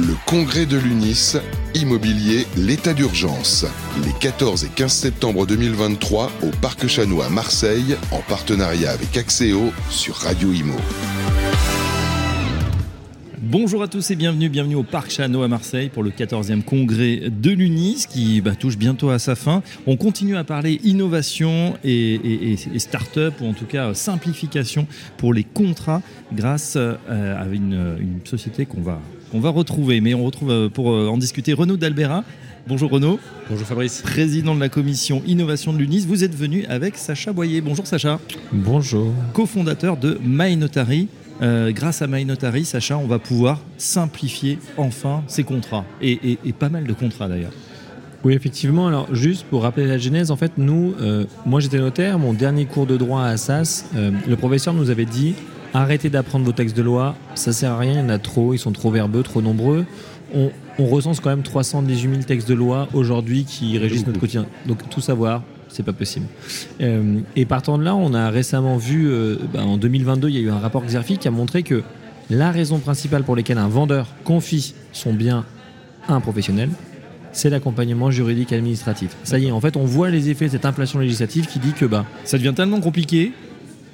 Le congrès de l'UNIS, immobilier, l'état d'urgence. Les 14 et 15 septembre 2023 au Parc Chanois à Marseille, en partenariat avec Axéo sur Radio Imo. Bonjour à tous et bienvenue, bienvenue au Parc Chano à Marseille pour le 14e congrès de l'UNIS qui bah, touche bientôt à sa fin. On continue à parler innovation et, start-up ou en tout cas simplification pour les contrats grâce euh, à une, société qu'on va, va retrouver. Mais on retrouve euh, pour euh, en discuter Renaud Dalbera. Bonjour Renaud. Bonjour Fabrice. Président de la commission innovation de l'UNIS. Vous êtes venu avec Sacha Boyer. Bonjour Sacha. Bonjour. Co-fondateur de MyNotary. Euh, grâce à MyNotary, Sacha, on va pouvoir simplifier enfin ces contrats. Et, pas mal de contrats d'ailleurs. Oui, effectivement. Alors, juste pour rappeler la genèse, en fait, nous, euh, moi j'étais notaire, mon dernier cours de droit à Assas, euh, le professeur nous avait dit arrêtez d'apprendre vos textes de loi, ça sert à rien, il y en a trop, ils sont trop verbeux, trop nombreux. On, on recense quand même 318 000 textes de loi aujourd'hui qui régissent notre quotidien. Donc, tout savoir, c'est pas possible. Euh, et partant de là, on a récemment vu, euh, bah, en 2022, il y a eu un rapport Xerfi qui a montré que la raison principale pour laquelle un vendeur confie son bien à un professionnel, c'est l'accompagnement juridique administratif. Ça y est, en fait, on voit les effets de cette inflation législative qui dit que bah, ça devient tellement compliqué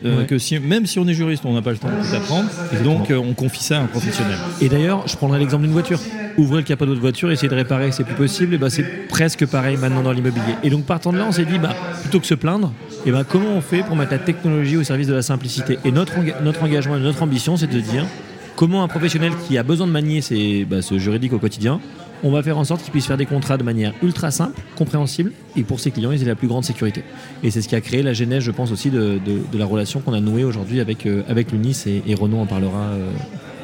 euh, que si, même si on est juriste, on n'a pas le temps d'apprendre. Donc, on confie ça à un professionnel. Et d'ailleurs, je prendrai l'exemple d'une voiture ouvrir le capot de votre voiture, essayer de réparer, c'est plus possible, et bah, c'est presque pareil maintenant dans l'immobilier. Et donc partant de là, on s'est dit, bah, plutôt que se plaindre, et bah, comment on fait pour mettre la technologie au service de la simplicité? Et notre, notre engagement et notre ambition, c'est de dire comment un professionnel qui a besoin de manier ses, bah, ce juridique au quotidien, on va faire en sorte qu'il puisse faire des contrats de manière ultra simple, compréhensible, et pour ses clients, ils aient la plus grande sécurité. Et c'est ce qui a créé la genèse, je pense, aussi de, la relation qu'on a nouée aujourd'hui avec, euh, avec l'UNIS, et, et, Renaud en parlera euh,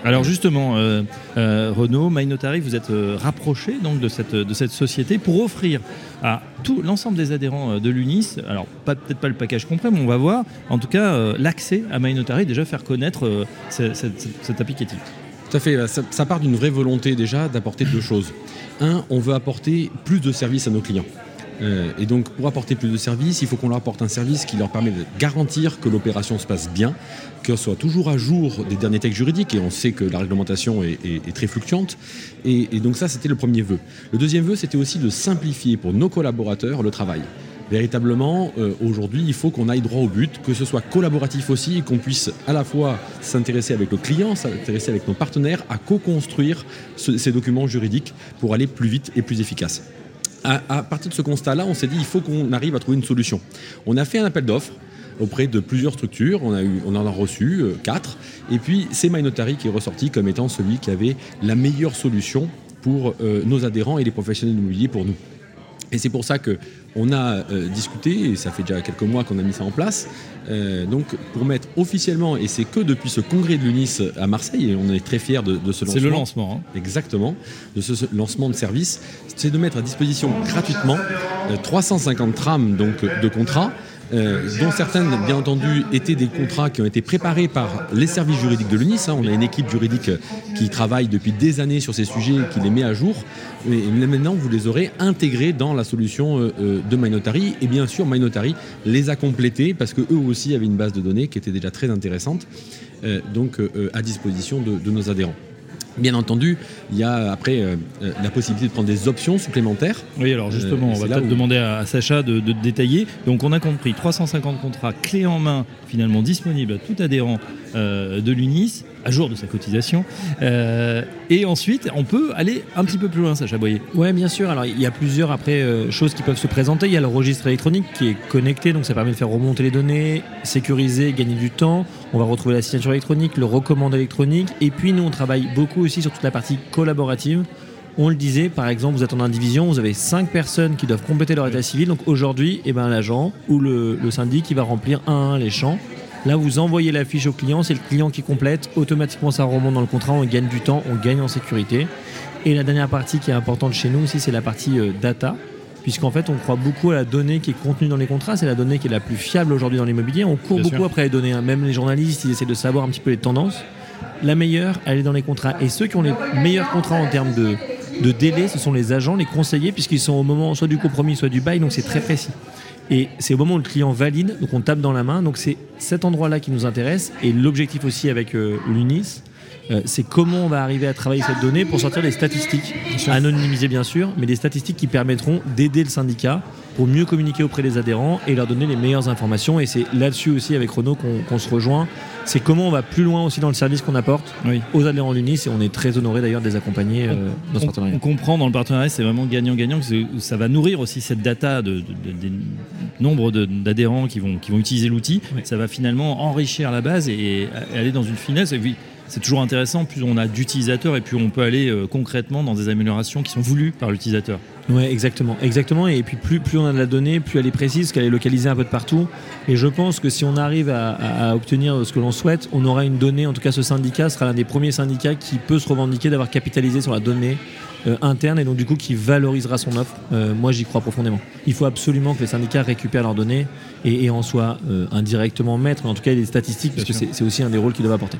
alors justement, euh, euh, Renaud, MyNotary, vous êtes rapproché donc de cette, de cette société pour offrir à tout l'ensemble des adhérents de l'UNIS, alors peut-être pas le package complet, mais on va voir, en tout cas l'accès à MyNotary, déjà faire connaître cet applicatif. Tout à fait, ça part d'une vraie volonté déjà d'apporter deux choses. Un, on veut apporter plus de services à nos clients. Euh, et donc, pour apporter plus de services, il faut qu'on leur apporte un service qui leur permet de garantir que l'opération se passe bien, qu'elle soit toujours à jour des derniers textes juridiques, et on sait que la réglementation est, très fluctuante. Et, donc ça, c'était le premier vœu. Le deuxième vœu, c'était aussi de simplifier pour nos collaborateurs le travail. Véritablement, euh, aujourd'hui, il faut qu'on aille droit au but, que ce soit collaboratif aussi, et qu'on puisse à la fois s'intéresser avec le client, s'intéresser avec nos partenaires, à co-construire ces documents juridiques pour aller plus vite et plus efficace à, partir de ce constat-là, on s'est dit il faut qu'on arrive à trouver une solution. On a fait un appel d'offres auprès de plusieurs structures. On en a reçu euh, quatre. Et puis, c'est MyNotary qui est ressorti comme étant celui qui avait la meilleure solution pour euh, nos adhérents et les professionnels immobiliers pour nous. Et c'est pour ça que on a euh, discuté, et ça fait déjà quelques mois qu'on a mis ça en place, euh, donc pour mettre officiellement, et c'est que depuis ce congrès de l'UNIS à Marseille, et on est très fiers de, ce lancement. C'est le lancement. Hein. Exactement, de ce, lancement de service, c'est de mettre à disposition gratuitement 350 euh, trames donc, de contrats euh, dont certaines, bien entendu, étaient des contrats qui ont été préparés par les services juridiques de l'UNIS. Hein. On a une équipe juridique qui travaille depuis des années sur ces sujets, qui les met à jour. Et maintenant, vous les aurez intégrés dans la solution euh, euh, de MyNotary. Et bien sûr, MyNotary les a complétés parce qu'eux aussi avaient une base de données qui était déjà très intéressante, donc à disposition de nos adhérents. Bien entendu, il y a après euh, euh, la possibilité de prendre des options supplémentaires. Oui, alors justement, euh, on va peut-être demander à, Sacha de, détailler. Donc on a compris 350 contrats clés en main finalement disponibles à tout adhérent de l'UNIS à jour de sa cotisation. Euh, et ensuite, on peut aller un petit peu plus loin, Sacha Boyer. Oui, bien sûr. Alors, il y a plusieurs après euh, choses qui peuvent se présenter. Il y a le registre électronique qui est connecté, donc ça permet de faire remonter les données, sécuriser, gagner du temps. On va retrouver la signature électronique, le recommande électronique. Et puis, nous, on travaille beaucoup aussi sur toute la partie collaborative. On le disait, par exemple, vous êtes en indivision, vous avez cinq personnes qui doivent compléter leur état civil. Donc aujourd'hui, eh ben, l'agent ou le, le syndic qui va remplir un à un les champs Là, vous envoyez la fiche au client, c'est le client qui complète, automatiquement ça remonte dans le contrat, on gagne du temps, on gagne en sécurité. Et la dernière partie qui est importante chez nous aussi, c'est la partie euh, data, puisqu'en fait, on croit beaucoup à la donnée qui est contenue dans les contrats, c'est la donnée qui est la plus fiable aujourd'hui dans l'immobilier. On court beaucoup après les données, hein. même les journalistes, ils essaient de savoir un petit peu les tendances. La meilleure, elle est dans les contrats. Et ceux qui ont les meilleurs contrats en termes de, de délai, ce sont les agents, les conseillers, puisqu'ils sont au moment soit du compromis, soit du bail, donc c'est très précis. Et c'est au moment où le client valide, donc on tape dans la main. Donc c'est cet endroit-là qui nous intéresse. Et l'objectif aussi avec euh, l'UNIS, Euh, c'est comment on va arriver à travailler cette donnée pour sortir des statistiques, anonymisées bien sûr, mais des statistiques qui permettront d'aider le syndicat pour mieux communiquer auprès des adhérents et leur donner les meilleures informations. Et c'est là-dessus aussi avec Renault qu'on se rejoint. C'est comment on va plus loin aussi dans le service qu'on apporte aux adhérents d'Unis et on est très honoré d'ailleurs de les accompagner euh, dans ce partenariat. On comprend dans le partenariat, c'est vraiment gagnant-gagnant, que ça va nourrir aussi cette data de, des nombres d'adhérents qui vont, qui vont utiliser l'outil. Ça va finalement enrichir la base et, aller dans une finesse. Et c'est toujours intéressant, plus on a d'utilisateurs et plus on peut aller euh, concrètement dans des améliorations qui sont voulues par l'utilisateur. Oui, exactement, exactement. Et puis plus, plus on a de la donnée, plus elle est précise, qu'elle est localisée un peu de partout. Et je pense que si on arrive à, obtenir ce que l'on souhaite, on aura une donnée. En tout cas, ce syndicat sera l'un des premiers syndicats qui peut se revendiquer d'avoir capitalisé sur la donnée euh, interne et donc du coup qui valorisera son offre. Euh, moi, j'y crois profondément. Il faut absolument que les syndicats récupèrent leurs données et, en soient indirectement maîtres, en tout cas des statistiques, parce que c'est aussi un des rôles qu'ils doivent apporter.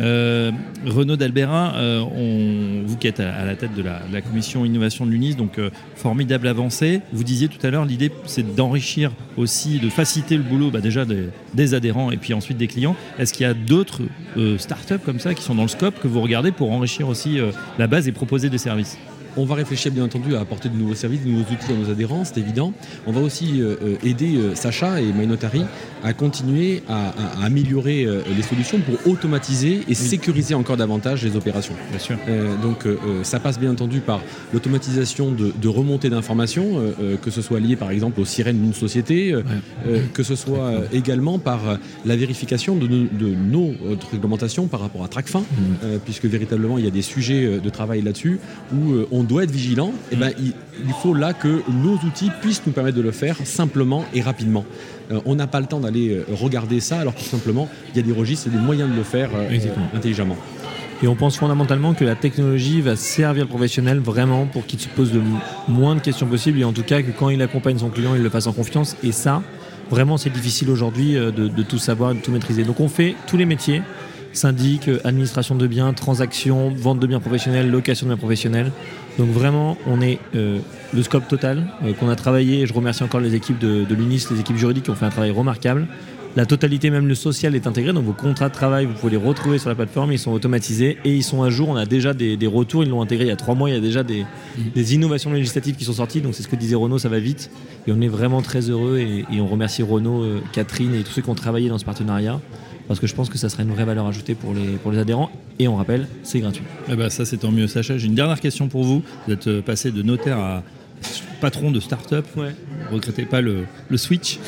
Euh, Renaud d'Albera, euh, vous qui êtes à, la tête de la, commission innovation de l'UNIS, donc euh, formidable avancée. Vous disiez tout à l'heure, l'idée c'est d'enrichir aussi, de faciliter le boulot bah, déjà des, adhérents et puis ensuite des clients. Est-ce qu'il y a d'autres startups comme ça qui sont dans le scope que vous regardez pour enrichir aussi la base et proposer des services? On va réfléchir bien entendu à apporter de nouveaux services, de nouveaux outils à nos adhérents, c'est évident. On va aussi euh, euh, aider euh, Sacha et MyNotary à continuer à, améliorer les solutions pour automatiser et sécuriser encore davantage les opérations. Bien sûr. donc ça passe bien entendu par l'automatisation de, de remontée d'informations, que ce soit lié par exemple aux sirènes d'une société, que ce soit également par la vérification de, de, nos réglementations par rapport à TRACFIN, mmh. puisque véritablement il y a des sujets de travail là-dessus où on on doit être vigilant, et eh ben, il, faut là que nos outils puissent nous permettre de le faire simplement et rapidement. Euh, on n'a pas le temps d'aller euh, regarder ça, alors que tout simplement, il y a des registres et des moyens de le faire euh, intelligemment. Et on pense fondamentalement que la technologie va servir le professionnel vraiment pour qu'il se pose le moins de questions possibles et en tout cas que quand il accompagne son client, il le fasse en confiance. Et ça, vraiment, c'est difficile aujourd'hui de, de, tout savoir, de tout maîtriser. Donc on fait tous les métiers syndic, administration de biens, transactions, vente de biens professionnels, location de biens professionnels. Donc vraiment, on est euh, le scope total euh, qu'on a travaillé. Et je remercie encore les équipes de, l'UNIS, les équipes juridiques qui ont fait un travail remarquable. La totalité, même le social, est intégré. Donc vos contrats de travail, vous pouvez les retrouver sur la plateforme. Ils sont automatisés et ils sont à jour. On a déjà des, retours. Ils l'ont intégré il y a trois mois. Il y a déjà des, des innovations législatives qui sont sorties. Donc c'est ce que disait Renaud, ça va vite. Et on est vraiment très heureux. Et, on remercie Renaud, euh, Catherine et tous ceux qui ont travaillé dans ce partenariat parce que je pense que ça serait une vraie valeur ajoutée pour les, pour les adhérents. Et on rappelle, c'est gratuit. Eh ben ça, c'est tant mieux, Sacha. J'ai une dernière question pour vous. Vous êtes euh, passé de notaire à patron de start-up. Ouais. Vous regrettez pas le, le switch?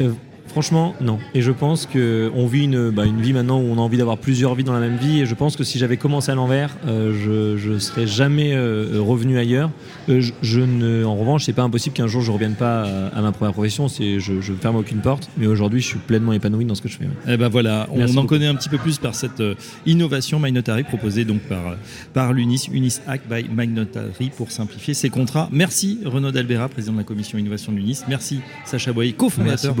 Euh, Franchement, non. Et je pense qu'on vit une, bah, une, vie maintenant où on a envie d'avoir plusieurs vies dans la même vie. Et je pense que si j'avais commencé à l'envers, euh, je ne serais jamais euh, revenu ailleurs. Euh, je, ne, en revanche, c'est pas impossible qu'un jour je revienne pas à, ma première profession. C'est, je ne ferme aucune porte. Mais aujourd'hui, je suis pleinement épanoui dans ce que je fais. Eh ben voilà, on en connaît un petit peu plus par cette innovation MyNotary proposée donc par, par l'UNIS, UNIS Hack by MyNotary pour simplifier ses contrats. Merci Renaud Dalbera, président de la commission innovation de l'UNIS. Merci Sacha Boyer, cofondateur de